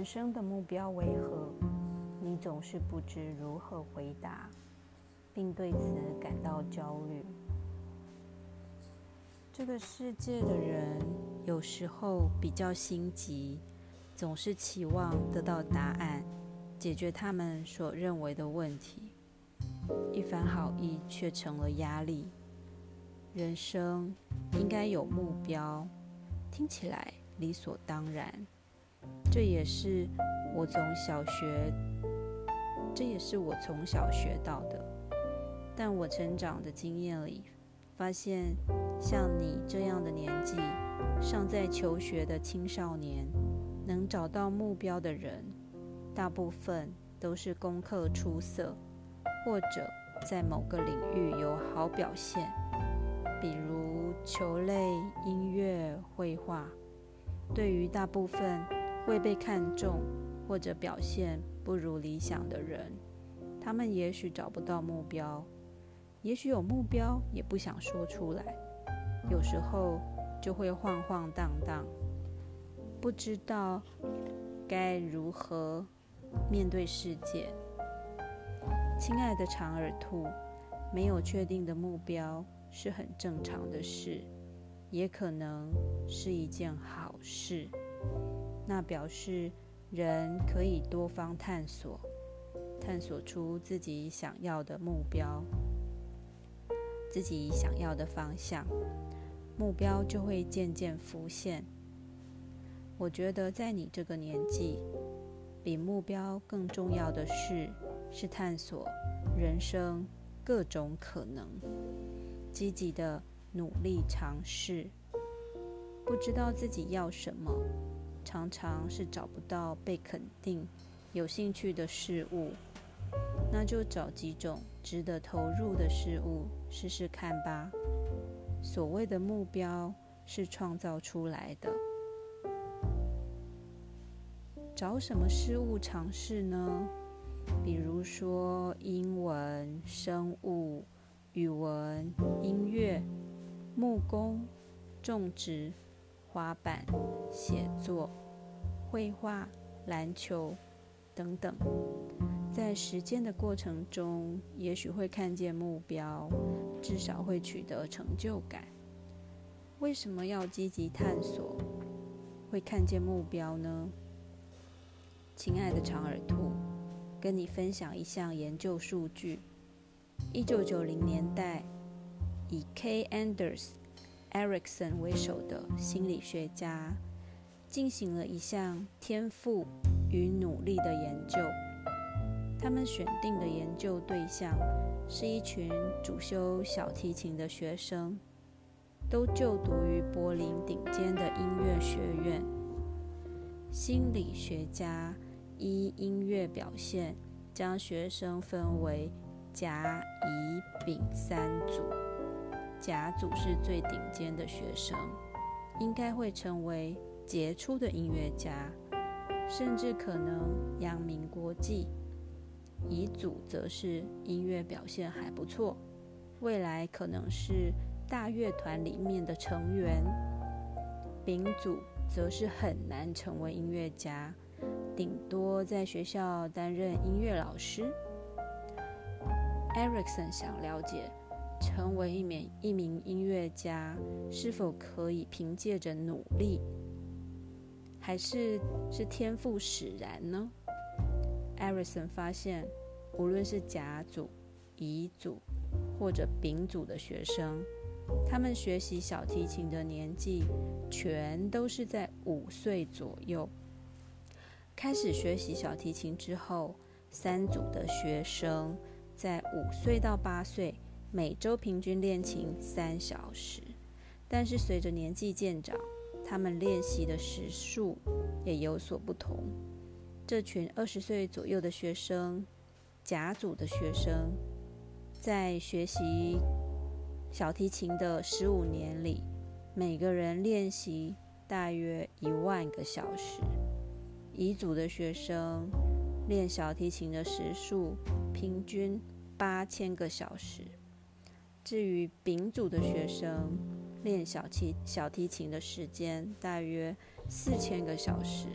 人生的目标为何？你总是不知如何回答，并对此感到焦虑。这个世界的人有时候比较心急，总是期望得到答案，解决他们所认为的问题。一番好意却成了压力。人生应该有目标，听起来理所当然。这也是我从小学，这也是我从小学到的。但我成长的经验里，发现像你这样的年纪，尚在求学的青少年，能找到目标的人，大部分都是功课出色，或者在某个领域有好表现，比如球类、音乐、绘画。对于大部分。未被看重或者表现不如理想的人，他们也许找不到目标，也许有目标也不想说出来，有时候就会晃晃荡荡，不知道该如何面对世界。亲爱的长耳兔，没有确定的目标是很正常的事，也可能是一件好事。那表示人可以多方探索，探索出自己想要的目标，自己想要的方向，目标就会渐渐浮现。我觉得在你这个年纪，比目标更重要的事是探索人生各种可能，积极的努力尝试。不知道自己要什么。常常是找不到被肯定、有兴趣的事物，那就找几种值得投入的事物试试看吧。所谓的目标是创造出来的，找什么事物尝试呢？比如说英文、生物、语文、音乐、木工、种植。滑板、写作、绘画、篮球等等，在实践的过程中，也许会看见目标，至少会取得成就感。为什么要积极探索，会看见目标呢？亲爱的长耳兔，跟你分享一项研究数据：一九九零年代，以 K. Anders。Ericsson 为首的心理学家进行了一项天赋与努力的研究。他们选定的研究对象是一群主修小提琴的学生，都就读于柏林顶尖的音乐学院。心理学家依音乐表现，将学生分为甲、乙、丙三组。甲组是最顶尖的学生，应该会成为杰出的音乐家，甚至可能扬名国际。乙组则是音乐表现还不错，未来可能是大乐团里面的成员。丙组则是很难成为音乐家，顶多在学校担任音乐老师。Erickson 想了解。成为一名一名音乐家，是否可以凭借着努力，还是是天赋使然呢？艾瑞森发现，无论是甲组、乙组或者丙组的学生，他们学习小提琴的年纪全都是在五岁左右。开始学习小提琴之后，三组的学生在五岁到八岁。每周平均练琴三小时，但是随着年纪渐长，他们练习的时数也有所不同。这群二十岁左右的学生，甲组的学生，在学习小提琴的十五年里，每个人练习大约一万个小时。乙组的学生练小提琴的时数平均八千个小时。至于丙组的学生练小提小提琴的时间大约四千个小时，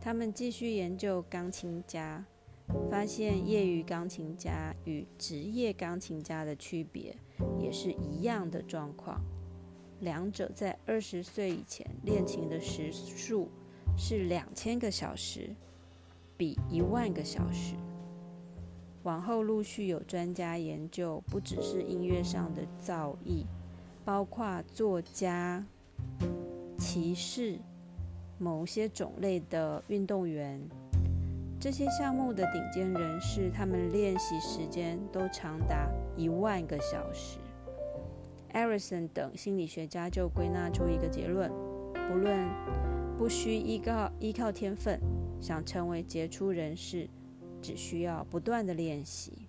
他们继续研究钢琴家，发现业余钢琴家与职业钢琴家的区别也是一样的状况。两者在二十岁以前练琴的时数是两千个小时，比一万个小时。往后陆续有专家研究，不只是音乐上的造诣，包括作家、骑士、某些种类的运动员，这些项目的顶尖人士，他们练习时间都长达一万个小时。艾瑞森等心理学家就归纳出一个结论：不论不需依靠依靠天分，想成为杰出人士。只需要不断的练习。